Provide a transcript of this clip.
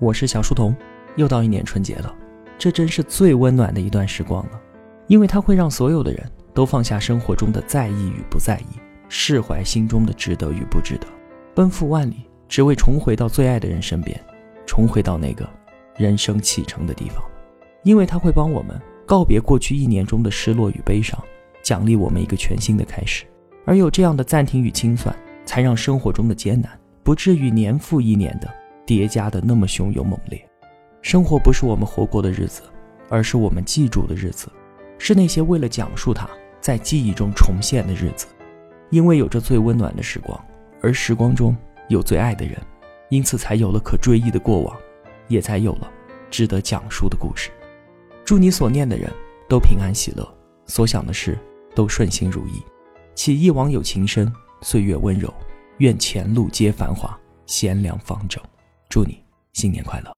我是小书童。又到一年春节了，这真是最温暖的一段时光了，因为它会让所有的人都放下生活中的在意与不在意，释怀心中的值得与不值得，奔赴万里，只为重回到最爱的人身边，重回到那个人生启程的地方。因为它会帮我们告别过去一年中的失落与悲伤，奖励我们一个全新的开始。而有这样的暂停与清算，才让生活中的艰难不至于年复一年的叠加的那么汹涌猛烈。生活不是我们活过的日子，而是我们记住的日子，是那些为了讲述它在记忆中重现的日子。因为有着最温暖的时光，而时光中有最爱的人，因此才有了可追忆的过往，也才有了值得讲述的故事。祝你所念的人都平安喜乐，所想的事都顺心如意。祈一往有情深，岁月温柔。愿前路皆繁华，贤良方正。祝你新年快乐。